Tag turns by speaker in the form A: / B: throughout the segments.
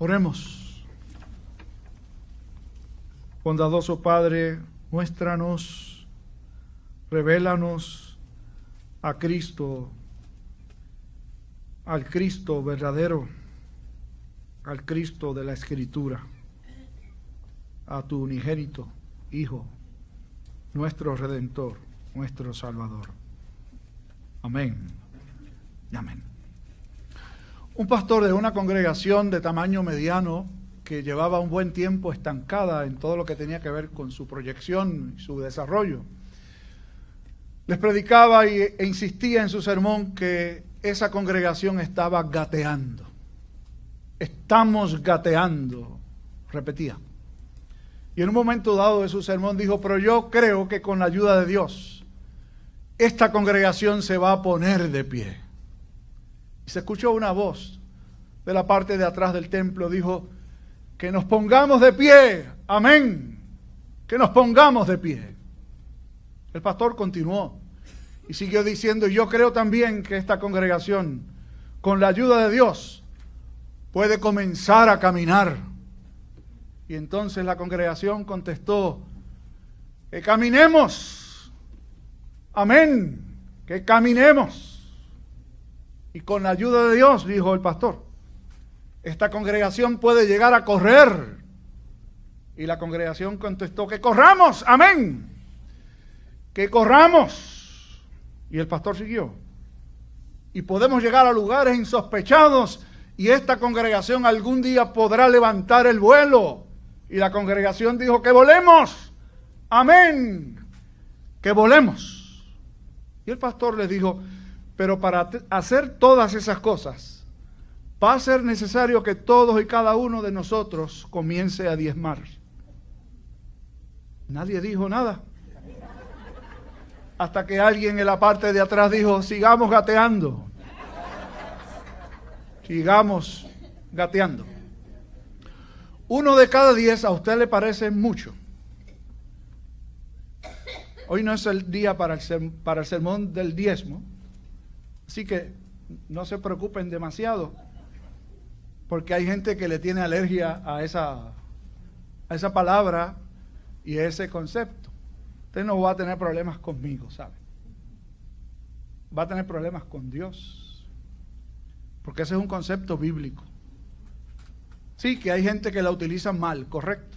A: Oremos. Bondadoso Padre, muéstranos, revélanos a Cristo, al Cristo verdadero, al Cristo de la Escritura, a tu unigénito Hijo, nuestro Redentor, nuestro Salvador. Amén. Amén. Un pastor de una congregación de tamaño mediano que llevaba un buen tiempo estancada en todo lo que tenía que ver con su proyección y su desarrollo, les predicaba e insistía en su sermón que esa congregación estaba gateando. Estamos gateando, repetía. Y en un momento dado de su sermón dijo, pero yo creo que con la ayuda de Dios, esta congregación se va a poner de pie. Y se escuchó una voz de la parte de atrás del templo, dijo, que nos pongamos de pie, amén, que nos pongamos de pie. El pastor continuó y siguió diciendo, yo creo también que esta congregación, con la ayuda de Dios, puede comenzar a caminar. Y entonces la congregación contestó, que caminemos, amén, que caminemos. Y con la ayuda de Dios, dijo el pastor, esta congregación puede llegar a correr. Y la congregación contestó, que corramos, amén, que corramos. Y el pastor siguió. Y podemos llegar a lugares insospechados y esta congregación algún día podrá levantar el vuelo. Y la congregación dijo, que volemos, amén, que volemos. Y el pastor les dijo, pero para hacer todas esas cosas, va a ser necesario que todos y cada uno de nosotros comience a diezmar. Nadie dijo nada. Hasta que alguien en la parte de atrás dijo, sigamos gateando. Sigamos gateando. Uno de cada diez a usted le parece mucho. Hoy no es el día para el, para el sermón del diezmo. Así que no se preocupen demasiado, porque hay gente que le tiene alergia a esa, a esa palabra y a ese concepto. Usted no va a tener problemas conmigo, ¿sabe? Va a tener problemas con Dios, porque ese es un concepto bíblico. Sí, que hay gente que la utiliza mal, correcto.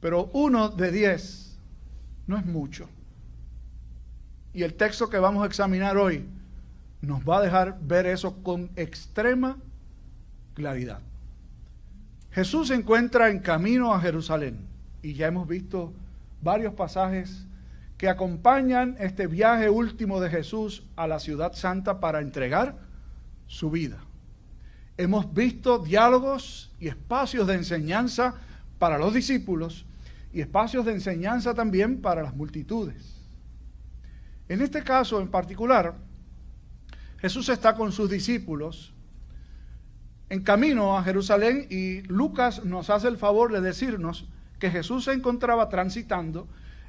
A: Pero uno de diez no es mucho. Y el texto que vamos a examinar hoy nos va a dejar ver eso con extrema claridad. Jesús se encuentra en camino a Jerusalén y ya hemos visto varios pasajes que acompañan este viaje último de Jesús a la ciudad santa para entregar su vida. Hemos visto diálogos y espacios de enseñanza para los discípulos y espacios de enseñanza también para las multitudes. En este caso en particular, Jesús está con sus discípulos en camino a Jerusalén y Lucas nos hace el favor de decirnos que Jesús se encontraba transitando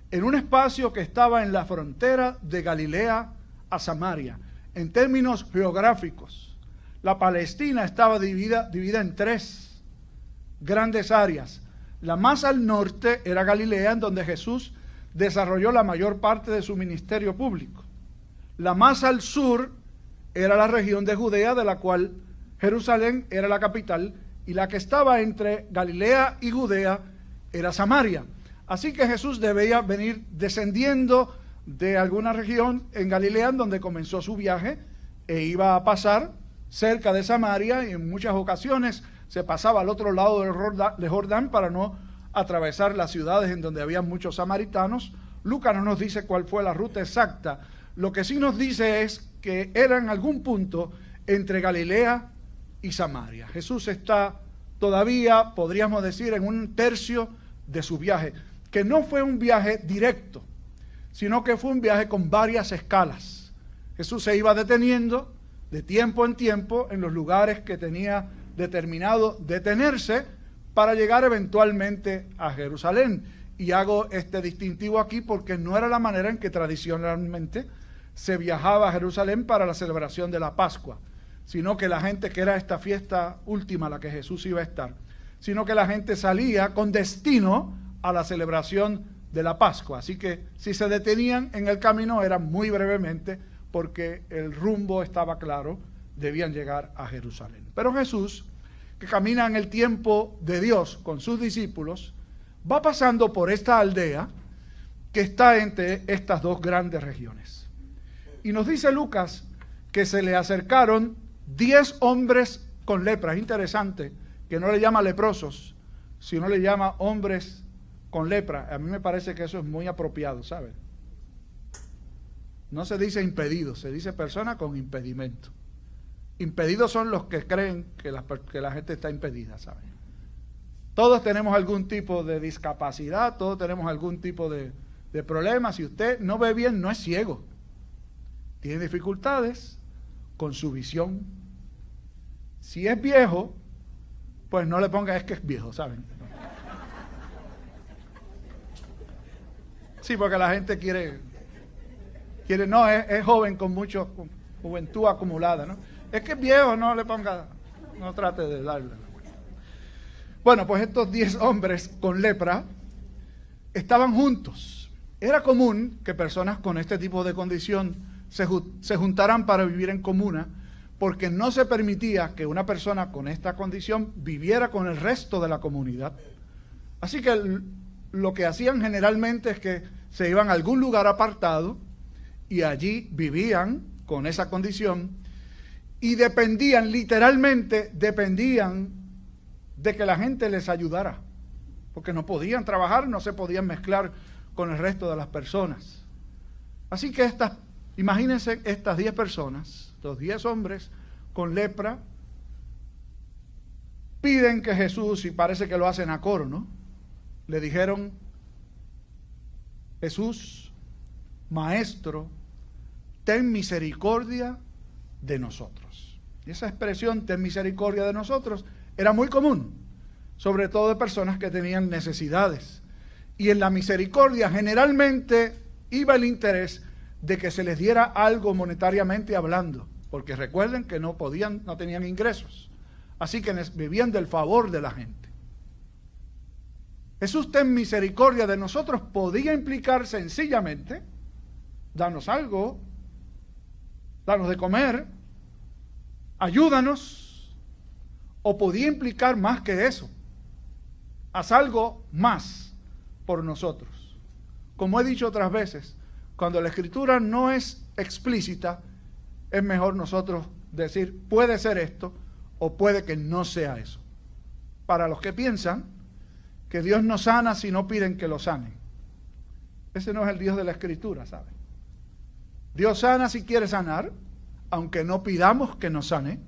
A: en un espacio que estaba en la frontera de Galilea a Samaria, en términos geográficos. La Palestina estaba dividida, dividida en tres grandes áreas. La más al norte era Galilea, en donde Jesús desarrolló la mayor parte de su ministerio público. La más al sur era la región de Judea, de la cual Jerusalén era la capital, y la que estaba entre Galilea y Judea era Samaria. Así que Jesús debía venir descendiendo de alguna región en Galilea, donde comenzó su viaje, e iba a pasar cerca de Samaria, y en muchas ocasiones se pasaba al otro lado del Jordán para no atravesar las ciudades en donde había muchos samaritanos. Lucas no nos dice cuál fue la ruta exacta. Lo que sí nos dice es que era en algún punto entre Galilea y Samaria. Jesús está todavía, podríamos decir, en un tercio de su viaje, que no fue un viaje directo, sino que fue un viaje con varias escalas. Jesús se iba deteniendo de tiempo en tiempo en los lugares que tenía determinado detenerse para llegar eventualmente a Jerusalén. Y hago este distintivo aquí porque no era la manera en que tradicionalmente se viajaba a Jerusalén para la celebración de la Pascua, sino que la gente, que era esta fiesta última la que Jesús iba a estar, sino que la gente salía con destino a la celebración de la Pascua. Así que si se detenían en el camino era muy brevemente porque el rumbo estaba claro, debían llegar a Jerusalén. Pero Jesús, que camina en el tiempo de Dios con sus discípulos, va pasando por esta aldea que está entre estas dos grandes regiones. Y nos dice Lucas que se le acercaron diez hombres con lepra. Es interesante que no le llama leprosos, sino le llama hombres con lepra. A mí me parece que eso es muy apropiado, ¿sabe? No se dice impedido, se dice persona con impedimento. Impedidos son los que creen que la, que la gente está impedida, ¿sabe? Todos tenemos algún tipo de discapacidad, todos tenemos algún tipo de, de problema. Si usted no ve bien, no es ciego. Tiene dificultades con su visión. Si es viejo, pues no le ponga es que es viejo, ¿saben? Sí, porque la gente quiere, quiere, no, es, joven con mucho juventud acumulada, ¿no? Es que es viejo, no le ponga, no trate de darle. Bueno, pues estos diez hombres con lepra estaban juntos. Era común que personas con este tipo de condición se, juntaran para vivir en comuna, porque no se permitía que una persona con esta condición viviera con el resto de la comunidad. Así que lo que hacían generalmente es que se iban a algún lugar apartado y allí vivían con esa condición y dependían, literalmente dependían de que la gente les ayudara, porque no podían trabajar, no se podían mezclar con el resto de las personas. Así que estas, imagínense estas 10 personas, los 10 hombres con lepra, piden que Jesús, y parece que lo hacen a coro, ¿no? Le dijeron, Jesús, Maestro, ten misericordia de nosotros. Y esa expresión, ten misericordia de nosotros, era muy común, sobre todo de personas que tenían necesidades. Y en la misericordia generalmente iba el interés de que se les diera algo monetariamente hablando, porque recuerden que no podían, no tenían ingresos. Así que vivían del favor de la gente. Jesús ten misericordia de nosotros podía implicar sencillamente, danos algo, danos de comer, ayúdanos, o podía implicar más que eso, haz algo más por nosotros. Como he dicho otras veces, cuando la escritura no es explícita, es mejor nosotros decir, puede ser esto o puede que no sea eso. Para los que piensan, que Dios no sana si no piden que lo sanen. Ese no es el Dios de la Escritura, ¿sabe? Dios sana si quiere sanar, aunque no pidamos que nos sane.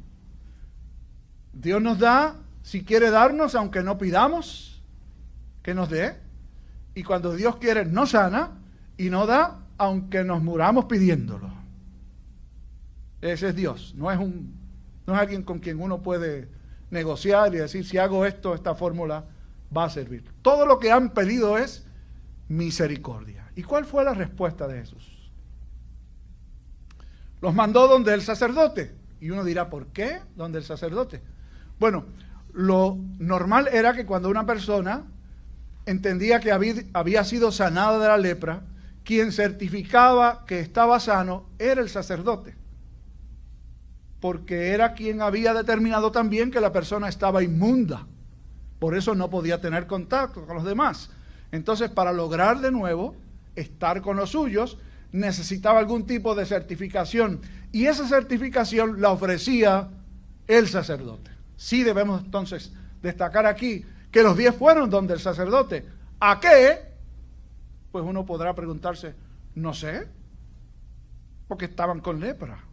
A: Dios nos da si quiere darnos, aunque no pidamos que nos dé. Y cuando Dios quiere, no sana y no da, aunque nos muramos pidiéndolo. Ese es Dios, no es, un, no es alguien con quien uno puede negociar y decir, si hago esto, esta fórmula va a servir. Todo lo que han pedido es misericordia. ¿Y cuál fue la respuesta de Jesús? Los mandó donde el sacerdote. Y uno dirá, ¿por qué? Donde el sacerdote. Bueno, lo normal era que cuando una persona entendía que había, había sido sanada de la lepra, quien certificaba que estaba sano era el sacerdote. Porque era quien había determinado también que la persona estaba inmunda. Por eso no podía tener contacto con los demás. Entonces, para lograr de nuevo estar con los suyos, necesitaba algún tipo de certificación. Y esa certificación la ofrecía el sacerdote. Sí debemos entonces destacar aquí que los diez fueron donde el sacerdote. ¿A qué? Pues uno podrá preguntarse, no sé, porque estaban con lepra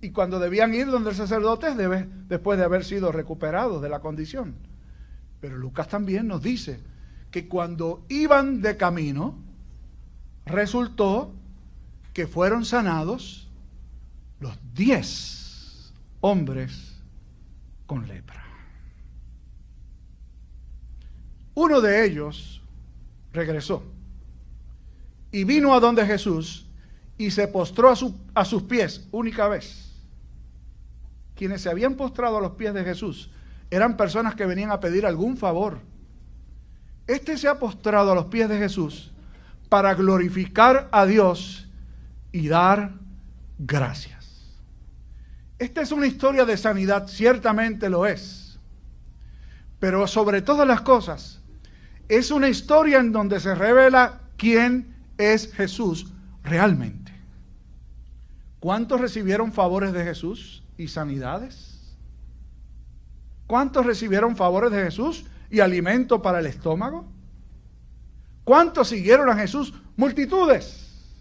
A: y cuando debían ir donde el sacerdote debe, después de haber sido recuperados de la condición. Pero Lucas también nos dice que cuando iban de camino, resultó que fueron sanados los diez hombres con lepra. Uno de ellos regresó y vino a donde Jesús y se postró a, a sus pies única vez quienes se habían postrado a los pies de Jesús eran personas que venían a pedir algún favor. Este se ha postrado a los pies de Jesús para glorificar a Dios y dar gracias. Esta es una historia de sanidad, ciertamente lo es. Pero sobre todas las cosas, es una historia en donde se revela quién es Jesús realmente. ¿Cuántos recibieron favores de Jesús y sanidades? ¿Cuántos recibieron favores de Jesús y alimento para el estómago? ¿Cuántos siguieron a Jesús? Multitudes.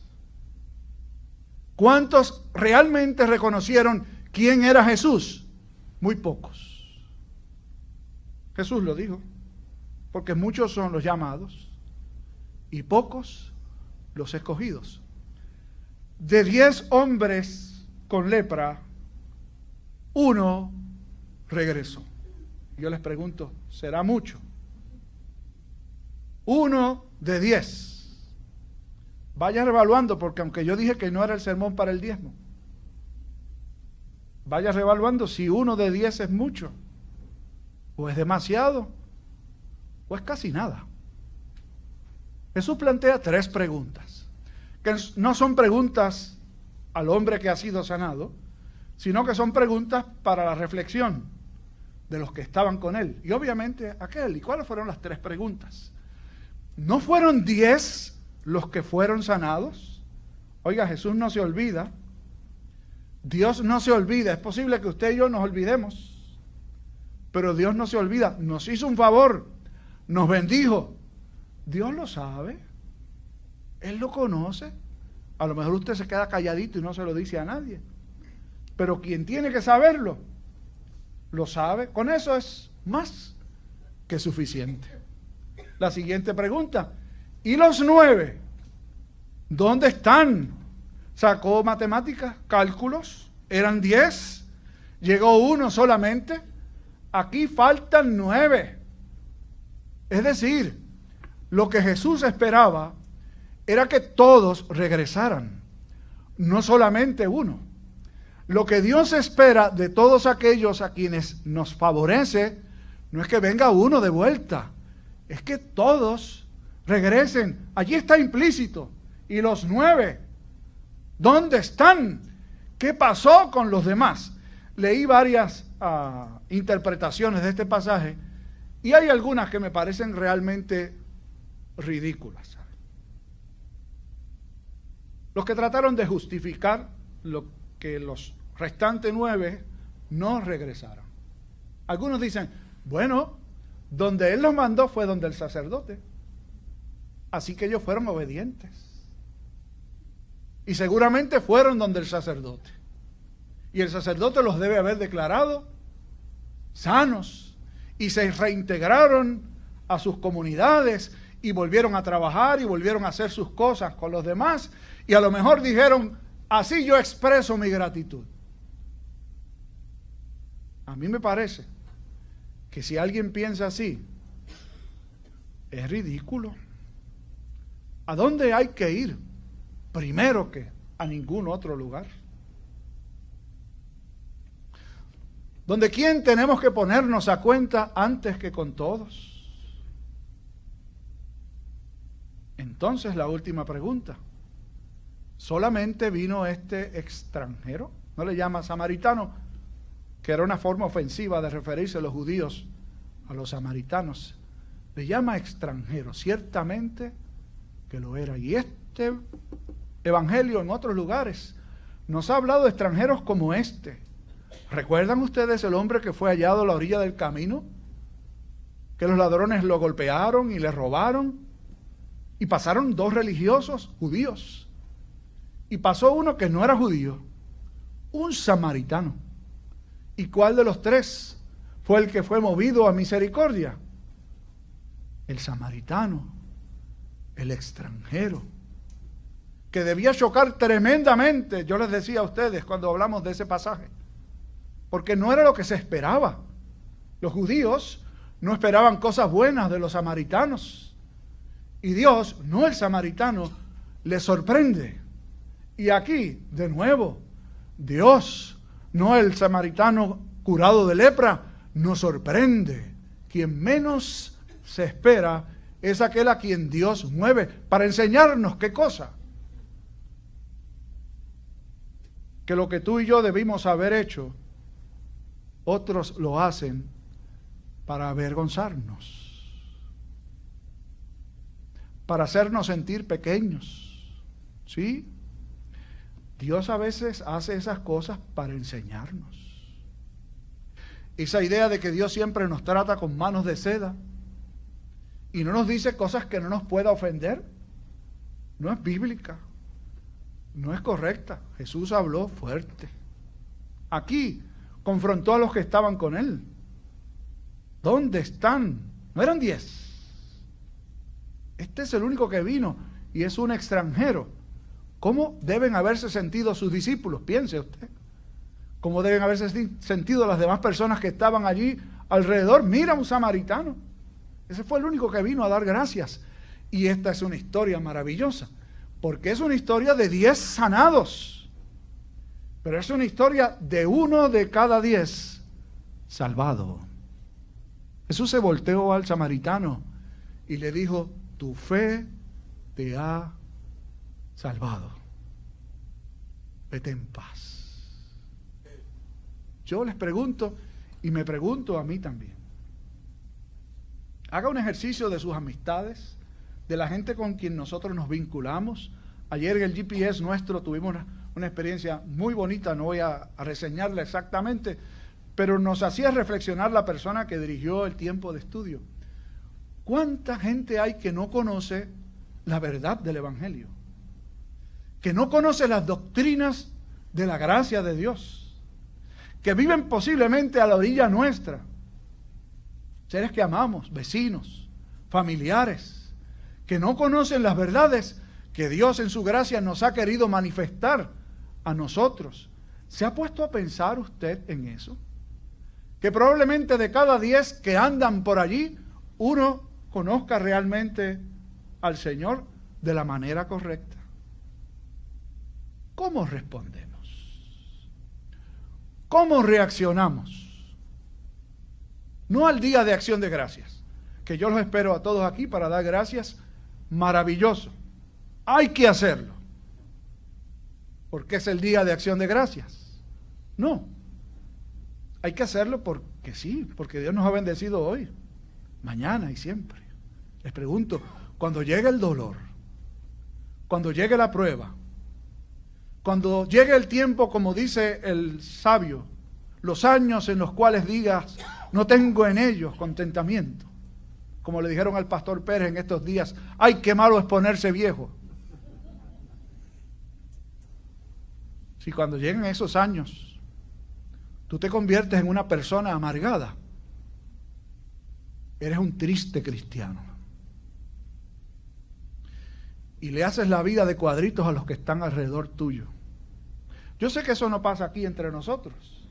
A: ¿Cuántos realmente reconocieron quién era Jesús? Muy pocos. Jesús lo dijo, porque muchos son los llamados y pocos los escogidos. De diez hombres con lepra, uno regresó. Yo les pregunto, ¿será mucho? Uno de diez. Vaya revaluando, porque aunque yo dije que no era el sermón para el diezmo, vaya revaluando si uno de diez es mucho, o es demasiado, o es casi nada. Jesús plantea tres preguntas, que no son preguntas al hombre que ha sido sanado, sino que son preguntas para la reflexión de los que estaban con él. Y obviamente aquel. ¿Y cuáles fueron las tres preguntas? ¿No fueron diez los que fueron sanados? Oiga, Jesús no se olvida. Dios no se olvida. Es posible que usted y yo nos olvidemos. Pero Dios no se olvida. Nos hizo un favor. Nos bendijo. Dios lo sabe. Él lo conoce. A lo mejor usted se queda calladito y no se lo dice a nadie. Pero quien tiene que saberlo, lo sabe. Con eso es más que suficiente. La siguiente pregunta. ¿Y los nueve? ¿Dónde están? Sacó matemáticas, cálculos. Eran diez. Llegó uno solamente. Aquí faltan nueve. Es decir, lo que Jesús esperaba era que todos regresaran, no solamente uno. Lo que Dios espera de todos aquellos a quienes nos favorece no es que venga uno de vuelta, es que todos regresen. Allí está implícito. Y los nueve, ¿dónde están? ¿Qué pasó con los demás? Leí varias ah, interpretaciones de este pasaje y hay algunas que me parecen realmente ridículas. Los que trataron de justificar lo que los restantes nueve no regresaron. Algunos dicen, bueno, donde él los mandó fue donde el sacerdote. Así que ellos fueron obedientes. Y seguramente fueron donde el sacerdote. Y el sacerdote los debe haber declarado sanos. Y se reintegraron a sus comunidades y volvieron a trabajar y volvieron a hacer sus cosas con los demás y a lo mejor dijeron, así yo expreso mi gratitud. A mí me parece que si alguien piensa así, es ridículo. ¿A dónde hay que ir? Primero que a ningún otro lugar. Donde quién tenemos que ponernos a cuenta antes que con todos. Entonces la última pregunta. ¿Solamente vino este extranjero? ¿No le llama samaritano? Que era una forma ofensiva de referirse a los judíos a los samaritanos. Le llama extranjero. Ciertamente que lo era. Y este evangelio en otros lugares nos ha hablado de extranjeros como este. ¿Recuerdan ustedes el hombre que fue hallado a la orilla del camino? Que los ladrones lo golpearon y le robaron. Y pasaron dos religiosos judíos. Y pasó uno que no era judío, un samaritano. ¿Y cuál de los tres fue el que fue movido a misericordia? El samaritano, el extranjero, que debía chocar tremendamente, yo les decía a ustedes cuando hablamos de ese pasaje, porque no era lo que se esperaba. Los judíos no esperaban cosas buenas de los samaritanos y Dios, no el samaritano, le sorprende. Y aquí, de nuevo, Dios no el samaritano curado de lepra, nos sorprende. Quien menos se espera es aquel a quien Dios mueve para enseñarnos qué cosa. Que lo que tú y yo debimos haber hecho, otros lo hacen para avergonzarnos, para hacernos sentir pequeños. ¿Sí? Dios a veces hace esas cosas para enseñarnos. Esa idea de que Dios siempre nos trata con manos de seda y no nos dice cosas que no nos pueda ofender, no es bíblica, no es correcta. Jesús habló fuerte. Aquí confrontó a los que estaban con él. ¿Dónde están? No eran diez. Este es el único que vino y es un extranjero. ¿Cómo deben haberse sentido sus discípulos? Piense usted. ¿Cómo deben haberse sentido las demás personas que estaban allí alrededor? Mira un samaritano. Ese fue el único que vino a dar gracias. Y esta es una historia maravillosa, porque es una historia de diez sanados. Pero es una historia de uno de cada diez salvado. Jesús se volteó al samaritano y le dijo, tu fe te ha salvado. Vete en paz. Yo les pregunto y me pregunto a mí también. Haga un ejercicio de sus amistades, de la gente con quien nosotros nos vinculamos. Ayer en el GPS nuestro tuvimos una, experiencia muy bonita, no voy a reseñarla exactamente, pero nos hacía reflexionar la persona que dirigió el tiempo de estudio. ¿Cuánta gente hay que no conoce la verdad del Evangelio? que no conoce las doctrinas de la gracia de Dios, que viven posiblemente a la orilla nuestra, seres que amamos, vecinos, familiares, que no conocen las verdades que Dios en su gracia nos ha querido manifestar a nosotros. ¿Se ha puesto a pensar usted en eso? Que probablemente de cada diez que andan por allí, uno conozca realmente al Señor de la manera correcta. ¿Cómo respondemos? ¿Cómo reaccionamos? No al día de acción de gracias, que yo los espero a todos aquí para dar gracias, maravilloso. Hay que hacerlo, porque es el día de acción de gracias. No, hay que hacerlo porque sí, porque Dios nos ha bendecido hoy, mañana y siempre. Les pregunto, cuando llegue el dolor, cuando llegue la prueba, cuando llegue el tiempo, como dice el sabio, los años en los cuales digas, no tengo en ellos contentamiento. Como le dijeron al pastor Pérez en estos días, ay, qué malo es ponerse viejo. Si cuando lleguen esos años, tú te conviertes en una persona amargada, eres un triste cristiano. Y le haces la vida de cuadritos a los que están alrededor tuyo. Yo sé que eso no pasa aquí entre nosotros,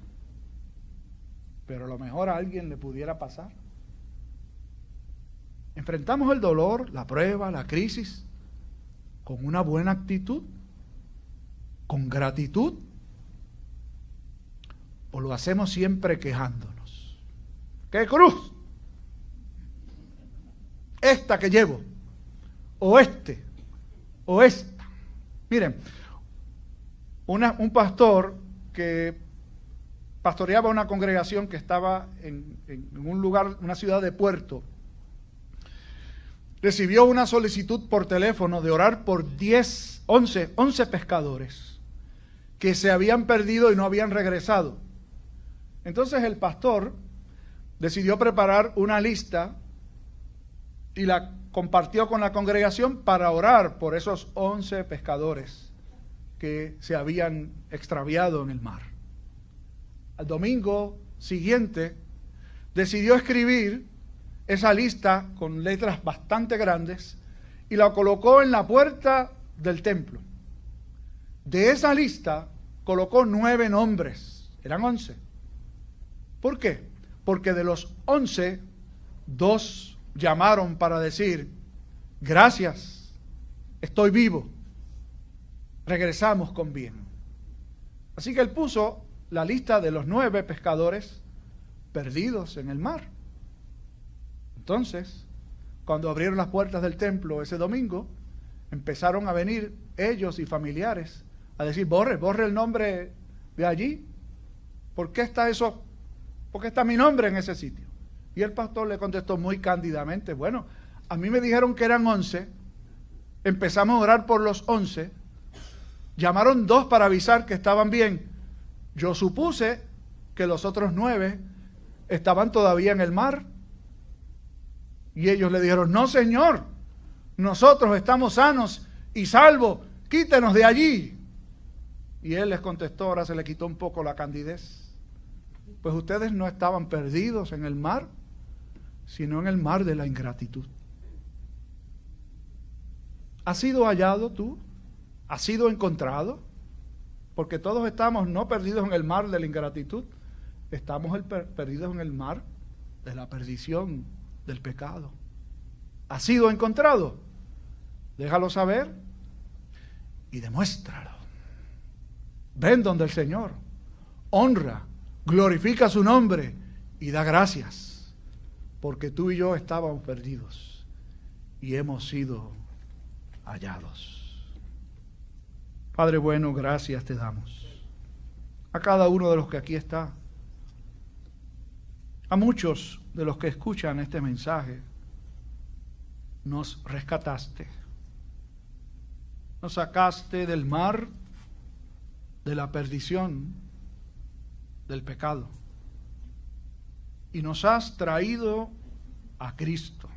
A: pero a lo mejor a alguien le pudiera pasar. Enfrentamos el dolor, la prueba, la crisis con una buena actitud, con gratitud, o lo hacemos siempre quejándonos. ¿Qué cruz? Esta que llevo, o este, o esta. Miren, un pastor que pastoreaba una congregación que estaba en, un lugar, una ciudad de puerto, recibió una solicitud por teléfono de orar por 10, 11, 11 pescadores que se habían perdido y no habían regresado. Entonces el pastor decidió preparar una lista y la compartió con la congregación para orar por esos 11 pescadores que se habían extraviado en el mar. Al domingo siguiente decidió escribir esa lista con letras bastante grandes y la colocó en la puerta del templo. De esa lista colocó nueve nombres, eran once. ¿Por qué? Porque de los once, dos llamaron para decir, gracias, estoy vivo regresamos con bien. Así que él puso la lista de los nueve pescadores perdidos en el mar. Entonces, cuando abrieron las puertas del templo ese domingo, empezaron a venir ellos y familiares a decir, borre, borre el nombre de allí. ¿Por qué está eso? ¿Por qué está mi nombre en ese sitio? Y el pastor le contestó muy cándidamente, bueno, a mí me dijeron que eran once, empezamos a orar por los once, llamaron dos para avisar que estaban bien. Yo supuse que los otros nueve estaban todavía en el mar. Y ellos le dijeron, no señor, nosotros estamos sanos y salvos, quítenos de allí. Y él les contestó, ahora se le quitó un poco la candidez. Pues ustedes no estaban perdidos en el mar, sino en el mar de la ingratitud. ¿Has sido hallado tú? ¿Has sido encontrado? Porque todos estamos no perdidos en el mar de la ingratitud, estamos perdidos en el mar de la perdición, del pecado. ¿Ha sido encontrado? Déjalo saber y demuéstralo. Ven donde el Señor, honra, glorifica su nombre y da gracias, porque tú y yo estábamos perdidos y hemos sido hallados. Padre bueno, gracias te damos. A cada uno de los que aquí está, a muchos de los que escuchan este mensaje, nos rescataste. Nos sacaste del mar de la perdición, del pecado. Y nos has traído a Cristo.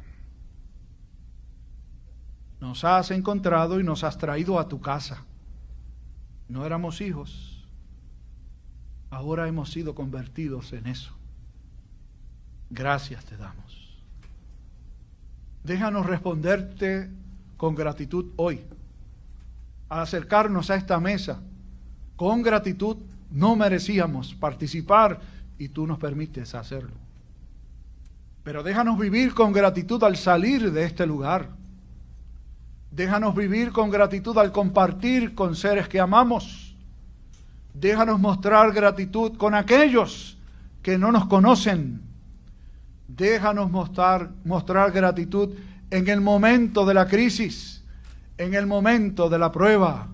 A: Nos has encontrado y nos has traído a tu casa. No éramos hijos, ahora hemos sido convertidos en eso. Gracias te damos. Déjanos responderte con gratitud hoy. Al acercarnos a esta mesa, con gratitud no merecíamos participar y tú nos permites hacerlo. Pero déjanos vivir con gratitud al salir de este lugar. Déjanos vivir con gratitud al compartir con seres que amamos. Déjanos mostrar gratitud con aquellos que no nos conocen. Déjanos mostrar, mostrar gratitud en el momento de la crisis, en el momento de la prueba.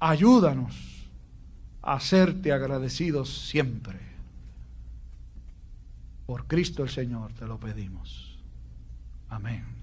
A: Ayúdanos hacerte agradecidos siempre. Por Cristo el Señor te lo pedimos. Amén.